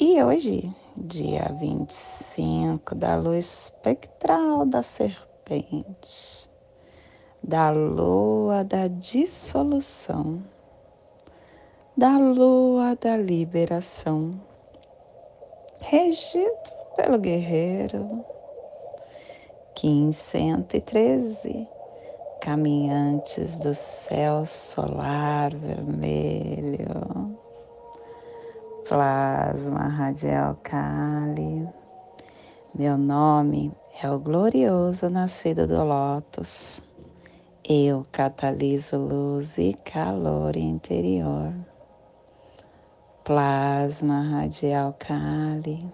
e hoje, dia 25 da luz espectral da serpente, da lua da dissolução, da lua da liberação, regido pelo guerreiro, 1513, caminhantes do céu solar vermelho plasma radial Kali. Meu nome é o glorioso nascido do Lótus. Eu cataliso luz e calor interior. Plasma radial Kali.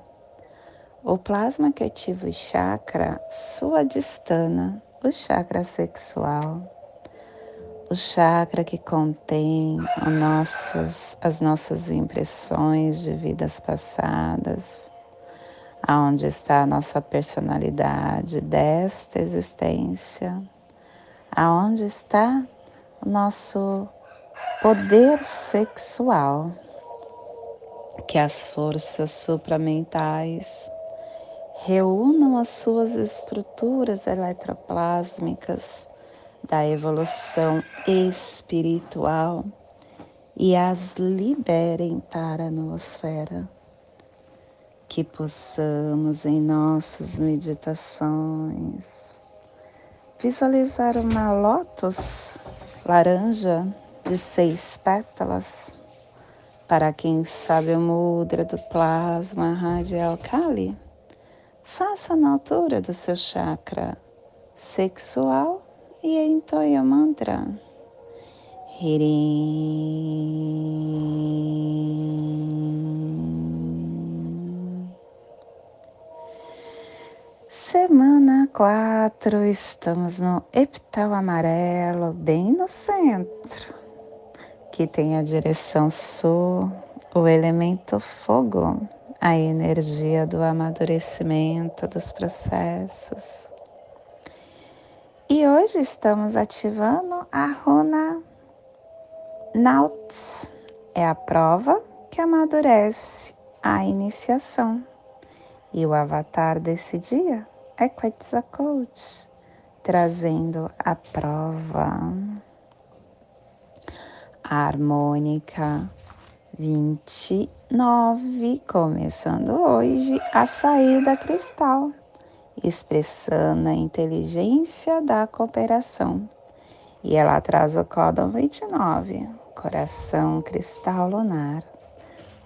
O plasma que ativa o chakra suadistana, o chakra sexual o chakra que contém nossas, as nossas impressões de vidas passadas, aonde está a nossa personalidade desta existência, aonde está o nosso poder sexual, que as forças supramentais reúnam as suas estruturas eletroplásmicas da evolução espiritual e as liberem para a noosfera. Que possamos em nossas meditações visualizar uma lótus laranja de seis pétalas. Para quem sabe o mudra do plasma radial Kali, faça na altura do seu chakra sexual e entoie o mantra. Semana 4, estamos no epital amarelo, bem no centro, que tem a direção sul, o elemento fogo, a energia do amadurecimento dos processos e hoje estamos ativando a runa Nauts. É a prova que amadurece a iniciação. E o avatar desse dia é Quetzalcoatl, trazendo a prova. A harmônica 29, começando hoje a saída cristal expressando a inteligência da cooperação. E ela traz o códon 29, coração cristal lunar.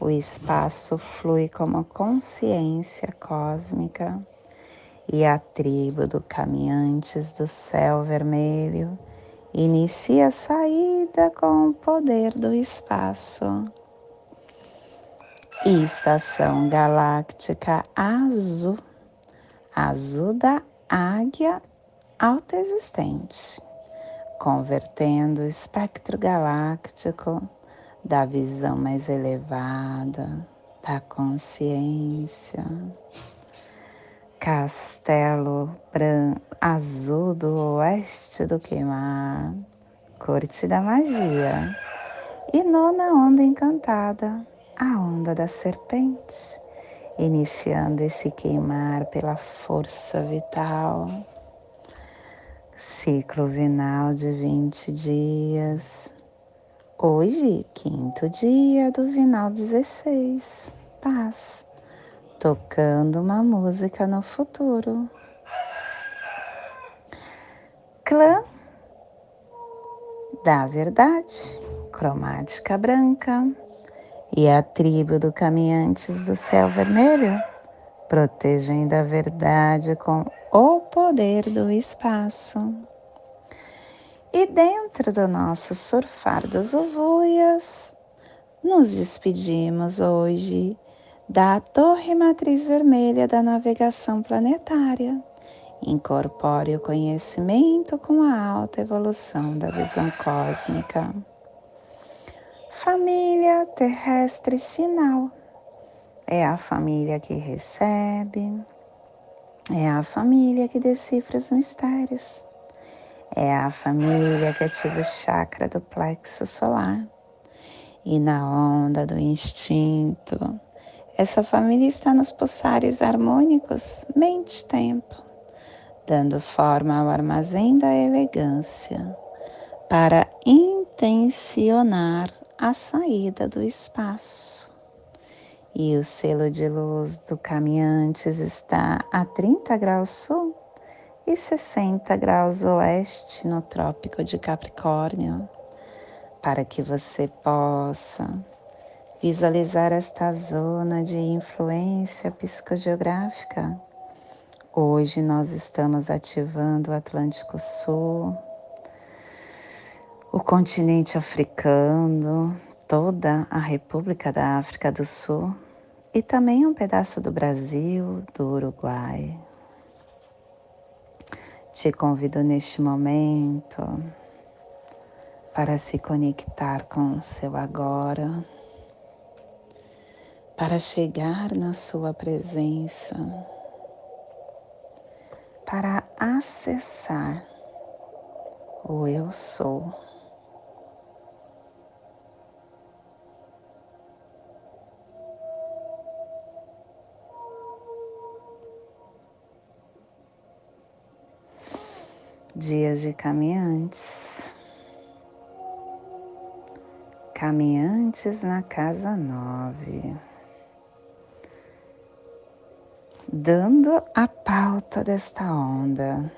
O espaço flui como consciência cósmica e a tribo do caminhantes do céu vermelho inicia a saída com o poder do espaço. Estação galáctica azul azul da águia alta existente, convertendo o espectro galáctico da visão mais elevada, da consciência. Castelo azul do oeste do queimar, corte da magia. E nona onda encantada, a onda da serpente iniciando esse queimar pela força vital. Ciclo vinal de 20 dias. Hoje, quinto dia do vinal 16. Paz. Tocando uma música no futuro. Clã da verdade, cromática branca e a tribo do caminhantes do céu vermelho, protegendo a verdade com o poder do espaço. E dentro do nosso surfar dos ovuias, nos despedimos hoje da Torre Matriz Vermelha da Navegação Planetária. Incorpore o conhecimento com a alta evolução da visão cósmica. Família terrestre sinal é a família que recebe, é a família que decifra os mistérios, é a família que ativa o chakra do plexo solar e na onda do instinto. Essa família está nos pulsares harmônicos mente-tempo, dando forma ao armazém da elegância para intencionar a saída do espaço. E o selo de luz do Caminhantes está a 30 graus sul e 60 graus oeste no Trópico de Capricórnio para que você possa visualizar esta zona de influência psicogeográfica. Hoje nós estamos ativando o Atlântico Sul, o continente africano, toda a República da África do Sul e também um pedaço do Brasil, do Uruguai. Te convido neste momento para se conectar com o seu agora, para chegar na sua presença, para acessar o eu sou. Dias de caminhantes Caminhantes na Casa Nove. Dando a pauta desta onda.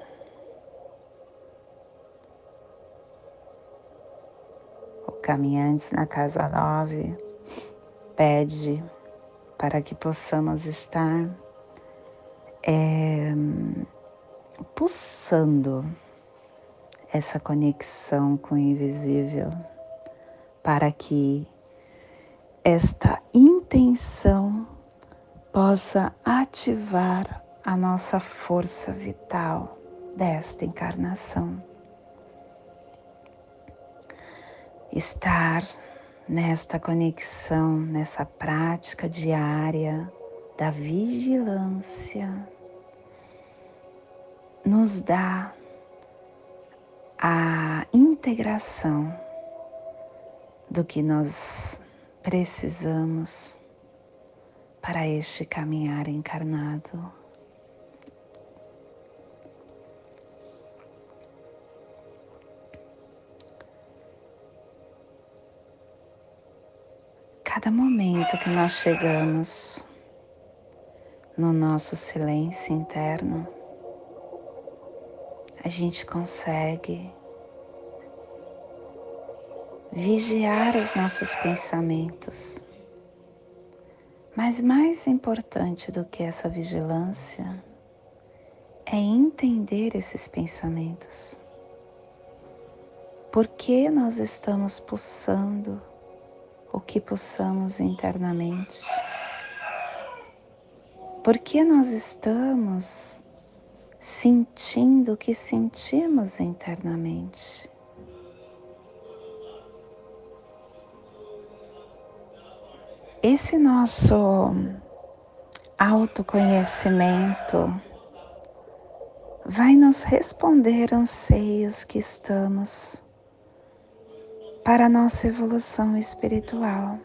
O Caminhantes na Casa Nove pede para que possamos estar é, pulsando essa conexão com o invisível para que esta intenção possa ativar a nossa força vital desta encarnação. Estar nesta conexão, nessa prática diária da vigilância, nos dá a integração do que nós precisamos para este caminhar encarnado. Cada momento que nós chegamos no nosso silêncio interno, a gente consegue vigiar os nossos pensamentos. Mas mais importante do que essa vigilância é entender esses pensamentos. Por que nós estamos pulsando o que pulsamos internamente? Por que nós estamos sentindo o que sentimos internamente? esse nosso autoconhecimento vai nos responder anseios que estamos para a nossa evolução espiritual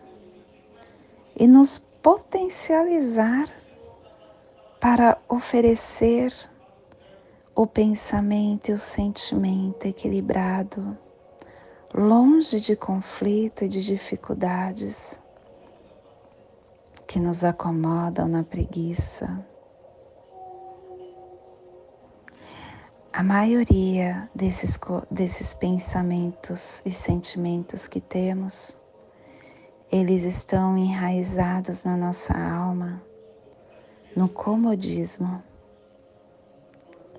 e nos potencializar para oferecer o pensamento e o sentimento equilibrado, longe de conflito e de dificuldades que nos acomodam na preguiça. A maioria desses, desses pensamentos e sentimentos que temos, eles estão enraizados na nossa alma, no comodismo.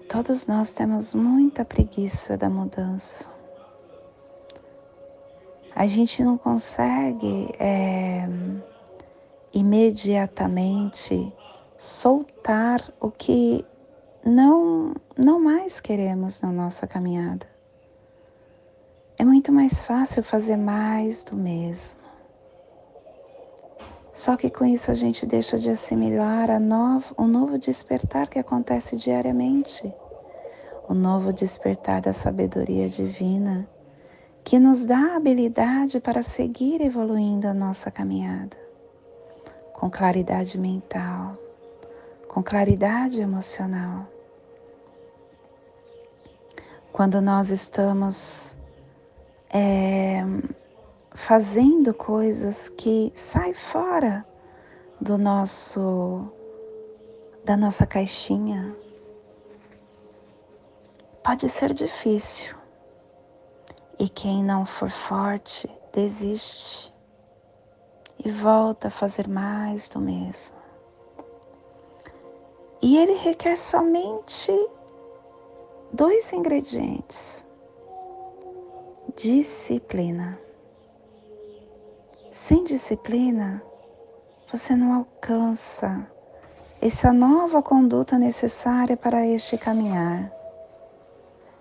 Todos nós temos muita preguiça da mudança. a gente não consegue é, imediatamente soltar o que não, não mais queremos na nossa caminhada. É muito mais fácil fazer mais do mesmo. Só que com isso a gente deixa de assimilar a novo, o novo despertar que acontece diariamente, o novo despertar da sabedoria divina, que nos dá a habilidade para seguir evoluindo a nossa caminhada, com claridade mental, com claridade emocional. Quando nós estamos é, fazendo coisas que saem fora do nosso da nossa caixinha. Pode ser difícil. E quem não for forte, desiste e volta a fazer mais do mesmo. E ele requer somente dois ingredientes: disciplina. Sem disciplina, você não alcança essa nova conduta necessária para este caminhar.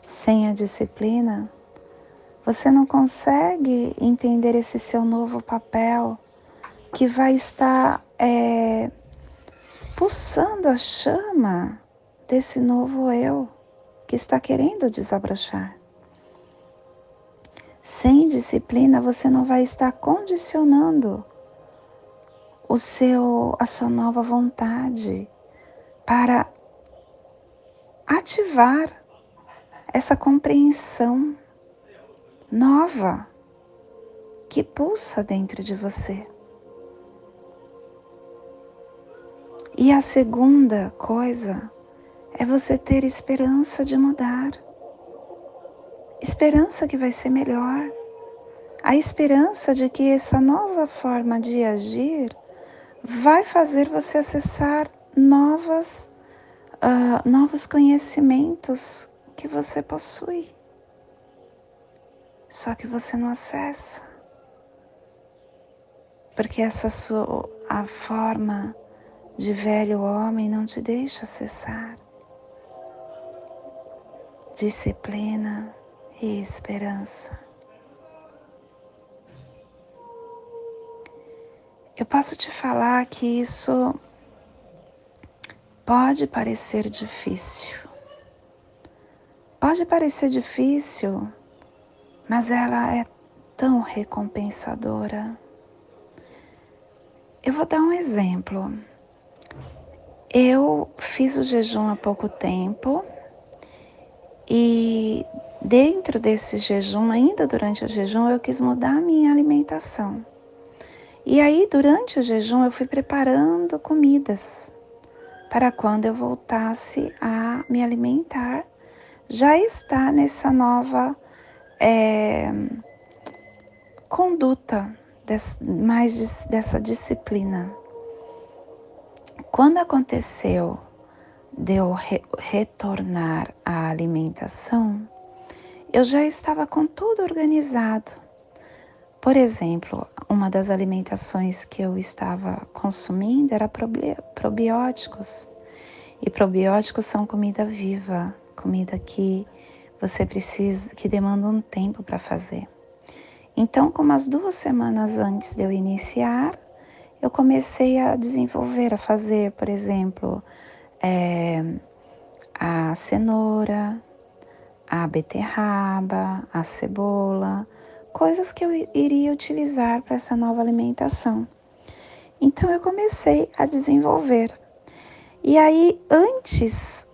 Sem a disciplina, você não consegue entender esse seu novo papel que vai estar é, pulsando a chama desse novo eu que está querendo desabrochar. Sem disciplina, você não vai estar condicionando o seu a sua nova vontade para ativar essa compreensão nova que pulsa dentro de você. E a segunda coisa é você ter esperança de mudar esperança que vai ser melhor, a esperança de que essa nova forma de agir vai fazer você acessar novas, uh, novos conhecimentos que você possui. Só que você não acessa. Porque essa sua a forma de velho homem não te deixa acessar. Disciplina, e esperança. Eu posso te falar que isso pode parecer difícil. Pode parecer difícil, mas ela é tão recompensadora. Eu vou dar um exemplo. Eu fiz o jejum há pouco tempo e Dentro desse jejum, ainda durante o jejum, eu quis mudar a minha alimentação. E aí, durante o jejum, eu fui preparando comidas para quando eu voltasse a me alimentar, já está nessa nova é, conduta, mais dessa disciplina. Quando aconteceu de eu re, retornar à alimentação, eu já estava com tudo organizado. Por exemplo, uma das alimentações que eu estava consumindo era probióticos. E probióticos são comida viva, comida que você precisa, que demanda um tempo para fazer. Então, como as duas semanas antes de eu iniciar, eu comecei a desenvolver, a fazer, por exemplo, é, a cenoura, a beterraba, a cebola, coisas que eu iria utilizar para essa nova alimentação. Então eu comecei a desenvolver. E aí, antes,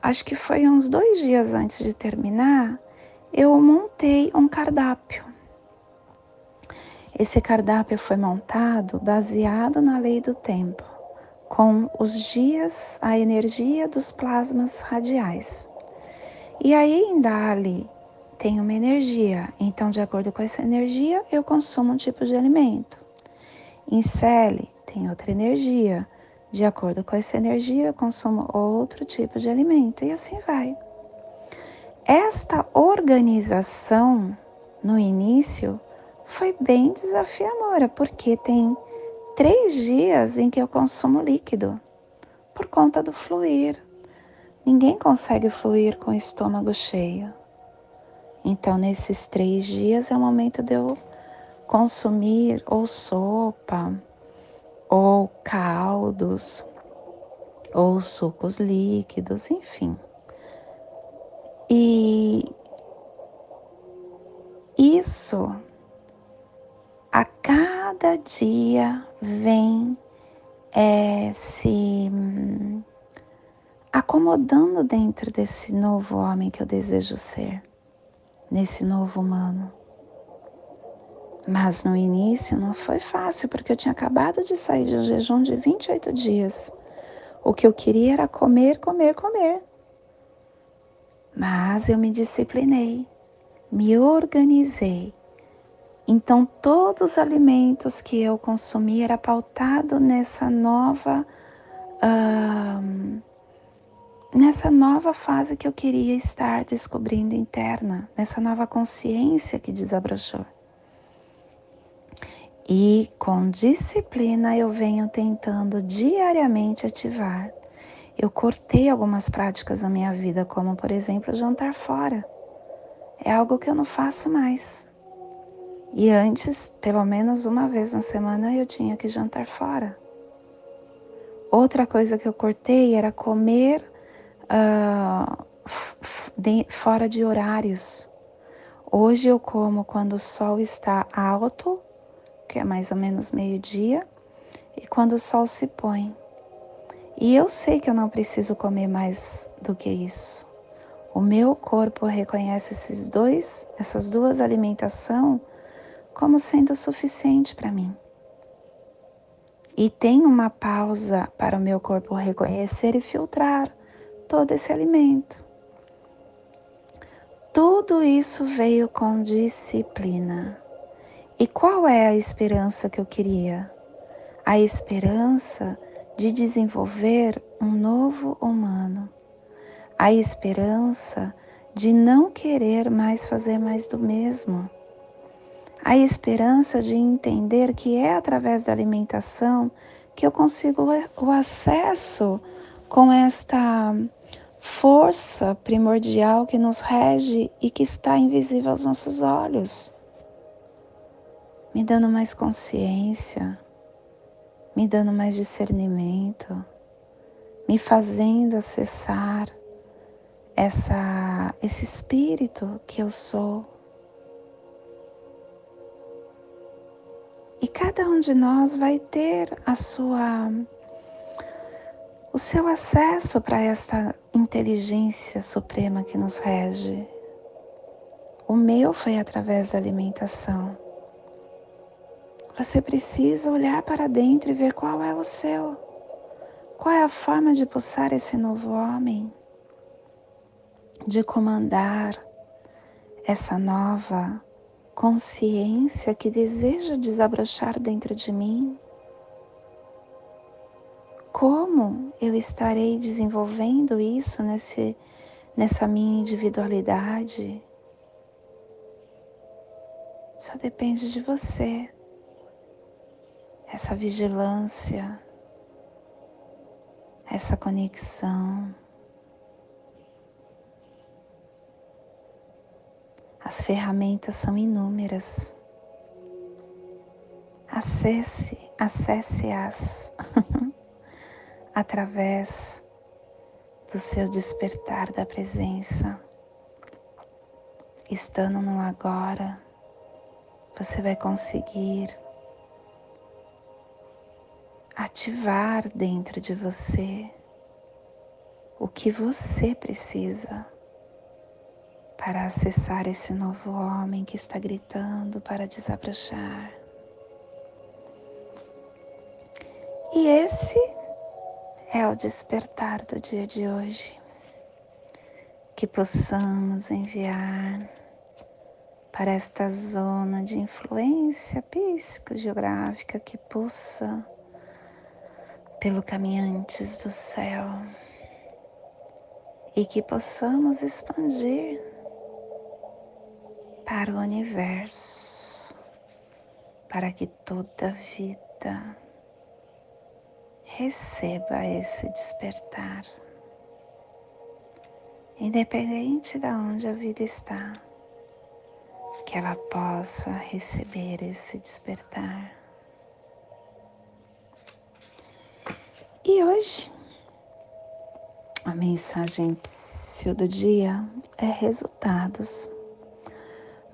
acho que foi uns dois dias antes de terminar, eu montei um cardápio. Esse cardápio foi montado baseado na lei do tempo, com os dias, a energia dos plasmas radiais. E aí em Dali tem uma energia, então de acordo com essa energia eu consumo um tipo de alimento. Em Celi tem outra energia, de acordo com essa energia eu consumo outro tipo de alimento e assim vai. Esta organização no início foi bem desafiadora, porque tem três dias em que eu consumo líquido por conta do fluir. Ninguém consegue fluir com o estômago cheio. Então, nesses três dias é o momento de eu consumir ou sopa, ou caldos, ou sucos líquidos, enfim. E isso cada dia vem é, se hum, acomodando dentro desse novo homem que eu desejo ser, nesse novo humano. Mas no início não foi fácil, porque eu tinha acabado de sair de um jejum de 28 dias. O que eu queria era comer, comer, comer. Mas eu me disciplinei, me organizei então, todos os alimentos que eu consumi era pautado nessa nova, nessa nova fase que eu queria estar descobrindo interna, nessa nova consciência que desabrochou. E com disciplina eu venho tentando diariamente ativar. Eu cortei algumas práticas na minha vida, como por exemplo jantar fora. É algo que eu não faço mais. E antes, pelo menos uma vez na semana, eu tinha que jantar fora. Outra coisa que eu cortei era comer uh, de, fora de horários. Hoje eu como quando o sol está alto, que é mais ou menos meio-dia, e quando o sol se põe. E eu sei que eu não preciso comer mais do que isso. O meu corpo reconhece esses dois, essas duas alimentações como sendo suficiente para mim. E tem uma pausa para o meu corpo reconhecer e filtrar todo esse alimento. Tudo isso veio com disciplina. E qual é a esperança que eu queria? A esperança de desenvolver um novo humano. A esperança de não querer mais fazer mais do mesmo a esperança de entender que é através da alimentação que eu consigo o acesso com esta força primordial que nos rege e que está invisível aos nossos olhos, me dando mais consciência, me dando mais discernimento, me fazendo acessar essa, esse espírito que eu sou E cada um de nós vai ter a sua o seu acesso para essa inteligência suprema que nos rege. O meu foi através da alimentação. Você precisa olhar para dentro e ver qual é o seu. Qual é a forma de pulsar esse novo homem? De comandar essa nova consciência que deseja desabrochar dentro de mim? Como eu estarei desenvolvendo isso nesse, nessa minha individualidade? Só depende de você. Essa vigilância, essa conexão. As ferramentas são inúmeras. Acesse, acesse-as através do seu despertar da presença. Estando no agora, você vai conseguir ativar dentro de você o que você precisa para acessar esse novo homem que está gritando para desabrochar. E esse é o despertar do dia de hoje. Que possamos enviar para esta zona de influência psicogeográfica que pulsa pelo caminhantes do céu e que possamos expandir para o universo para que toda vida receba esse despertar, independente de onde a vida está, que ela possa receber esse despertar. E hoje, a mensagem do dia é resultados.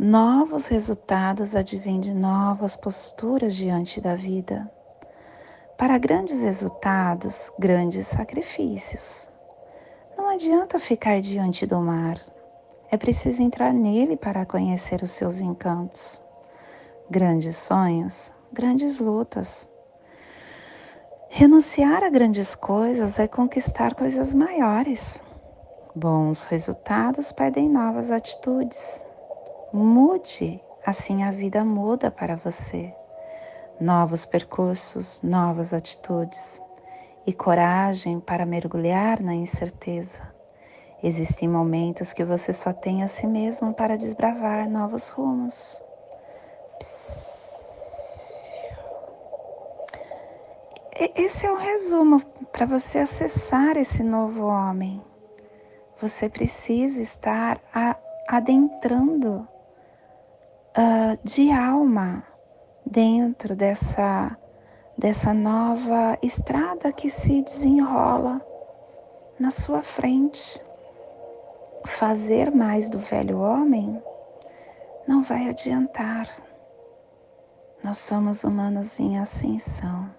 Novos resultados advêm de novas posturas diante da vida. Para grandes resultados, grandes sacrifícios. Não adianta ficar diante do mar. É preciso entrar nele para conhecer os seus encantos. Grandes sonhos, grandes lutas. Renunciar a grandes coisas é conquistar coisas maiores. Bons resultados pedem novas atitudes. Mude, assim a vida muda para você novos percursos, novas atitudes e coragem para mergulhar na incerteza. Existem momentos que você só tem a si mesmo para desbravar novos rumos. Esse é o resumo para você acessar esse novo homem. Você precisa estar adentrando uh, de alma dentro dessa, dessa nova estrada que se desenrola na sua frente. Fazer mais do velho homem não vai adiantar. Nós somos humanos em ascensão.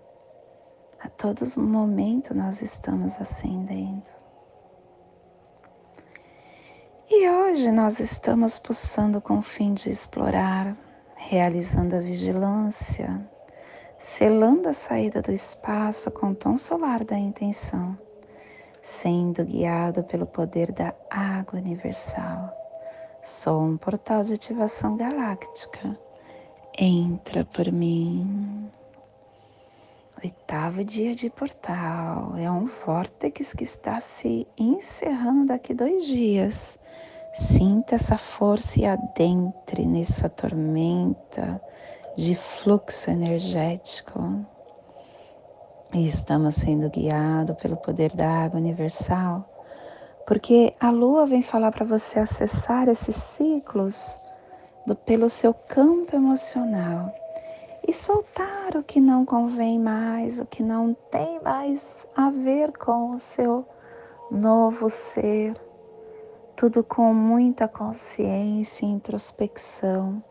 A todo momento nós estamos ascendendo. E hoje nós estamos pulsando com o fim de explorar realizando a vigilância, selando a saída do espaço com o tom solar da intenção, sendo guiado pelo poder da água universal. Sou um portal de ativação galáctica. Entra por mim. Oitavo dia de portal. É um vórtex que está se encerrando daqui dois dias Sinta essa força e adentre nessa tormenta de fluxo energético. E estamos sendo guiados pelo poder da água universal, porque a lua vem falar para você acessar esses ciclos do, pelo seu campo emocional e soltar o que não convém mais, o que não tem mais a ver com o seu novo ser tudo com muita consciência e introspecção,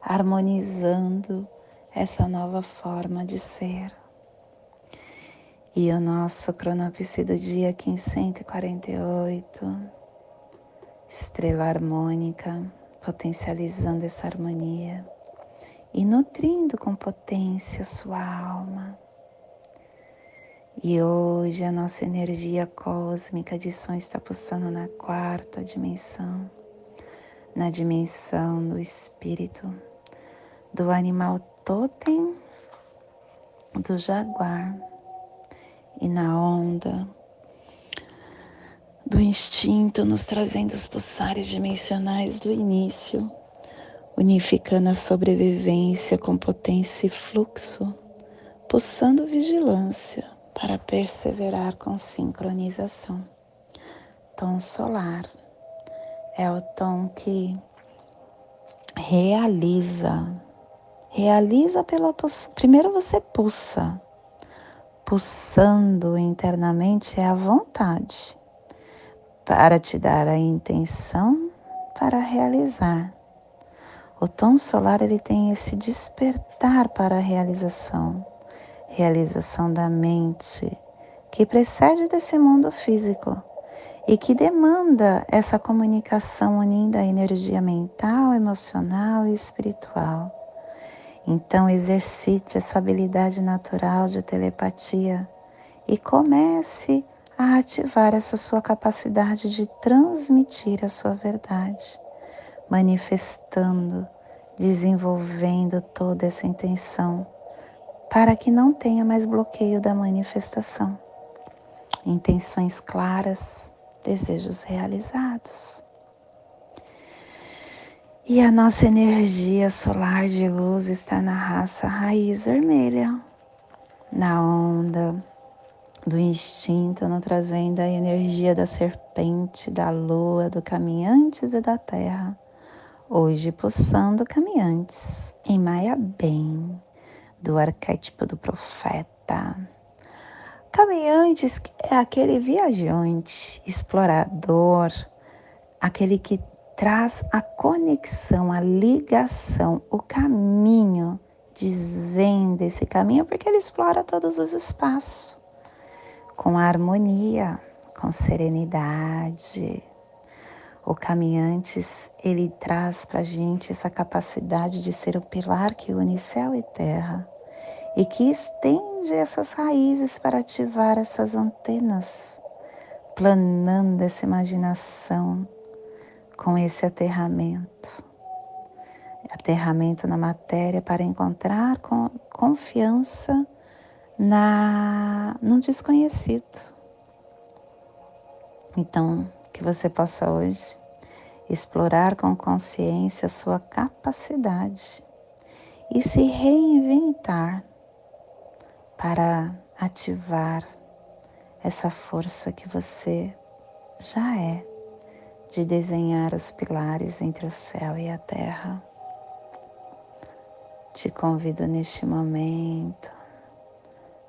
harmonizando essa nova forma de ser. E o nosso cronopse do dia 1548, estrela harmônica, potencializando essa harmonia e nutrindo com potência sua alma e hoje a nossa energia cósmica de som está pulsando na quarta dimensão, na dimensão do espírito, do animal totem, do jaguar e na onda do instinto, nos trazendo os pulsares dimensionais do início, unificando a sobrevivência com potência e fluxo, pulsando vigilância para perseverar com sincronização. Tom solar é o tom que realiza, realiza pela primeiro você pulsa, pulsando internamente é a vontade para te dar a intenção para realizar. O tom solar ele tem esse despertar para a realização realização da mente que precede desse mundo físico e que demanda essa comunicação unindo a energia mental, emocional e espiritual. Então, exercite essa habilidade natural de telepatia e comece a ativar essa sua capacidade de transmitir a sua verdade, manifestando, desenvolvendo toda essa intenção para que não tenha mais bloqueio da manifestação. Intenções claras, desejos realizados. E a nossa energia solar de luz está na raça raiz vermelha, na onda do instinto, no trazendo a energia da serpente, da lua, do caminhantes e da terra. Hoje pulsando caminhantes em Maia Bem, do arquétipo do profeta. Caminhantes é aquele viajante, explorador, aquele que traz a conexão, a ligação, o caminho, desvenda esse caminho porque ele explora todos os espaços com harmonia, com serenidade. O caminhantes, ele traz para gente essa capacidade de ser o pilar que une céu e terra e que estende essas raízes para ativar essas antenas, planando essa imaginação com esse aterramento. Aterramento na matéria para encontrar confiança na no desconhecido. Então, que você possa hoje explorar com consciência a sua capacidade e se reinventar para ativar essa força que você já é de desenhar os pilares entre o céu e a terra. Te convido neste momento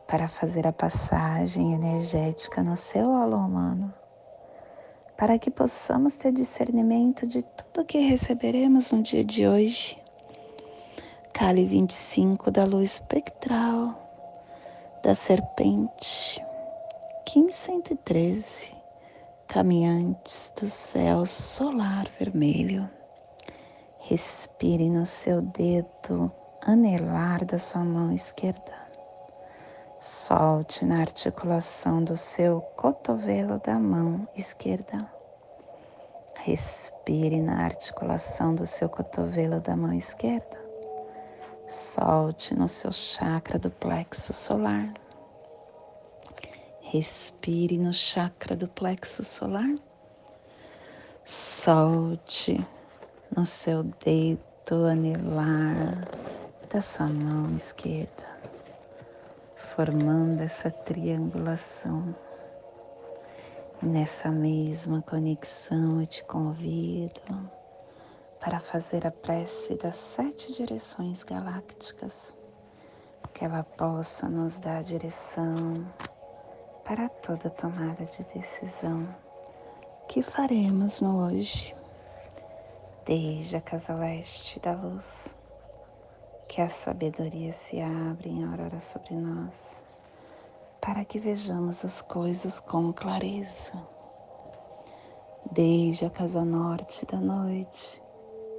para fazer a passagem energética no seu alô humano, para que possamos ter discernimento de tudo que receberemos no dia de hoje. Cali 25 da luz espectral da serpente, 1513 caminhantes do céu solar vermelho. Respire no seu dedo anelar da sua mão esquerda. Solte na articulação do seu cotovelo da mão esquerda. Respire na articulação do seu cotovelo da mão esquerda. Solte no seu chakra do plexo solar. Respire no chakra do plexo solar. Solte no seu dedo anelar da sua mão esquerda, formando essa triangulação. E nessa mesma conexão eu te convido para fazer a prece das sete direções galácticas, que ela possa nos dar direção para toda tomada de decisão. Que faremos no hoje, desde a casa leste da luz, que a sabedoria se abre em aurora sobre nós, para que vejamos as coisas com clareza, desde a casa norte da noite,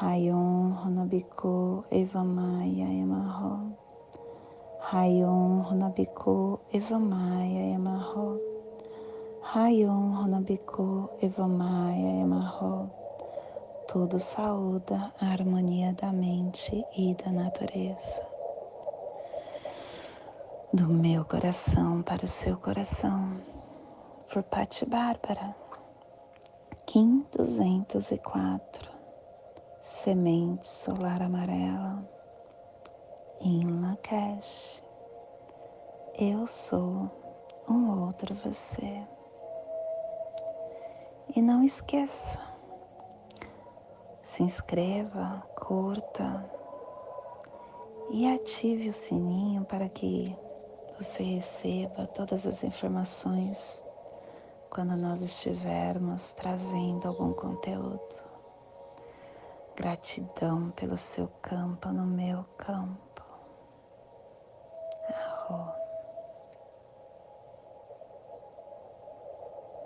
Rayon Runabiku Evamaya Emarro. Rayon Runabiku Evamaya Emarro. Rayon Honabiku Evamaya Emarro. Tudo saúda a harmonia da mente e da natureza. do meu coração para o seu coração, por Pati Bárbara, Kim 204, Semente Solar Amarela, em Lakesh, eu sou um outro você. E não esqueça, se inscreva, curta e ative o sininho para que você receba todas as informações quando nós estivermos trazendo algum conteúdo. Gratidão pelo seu campo no meu campo. Arro.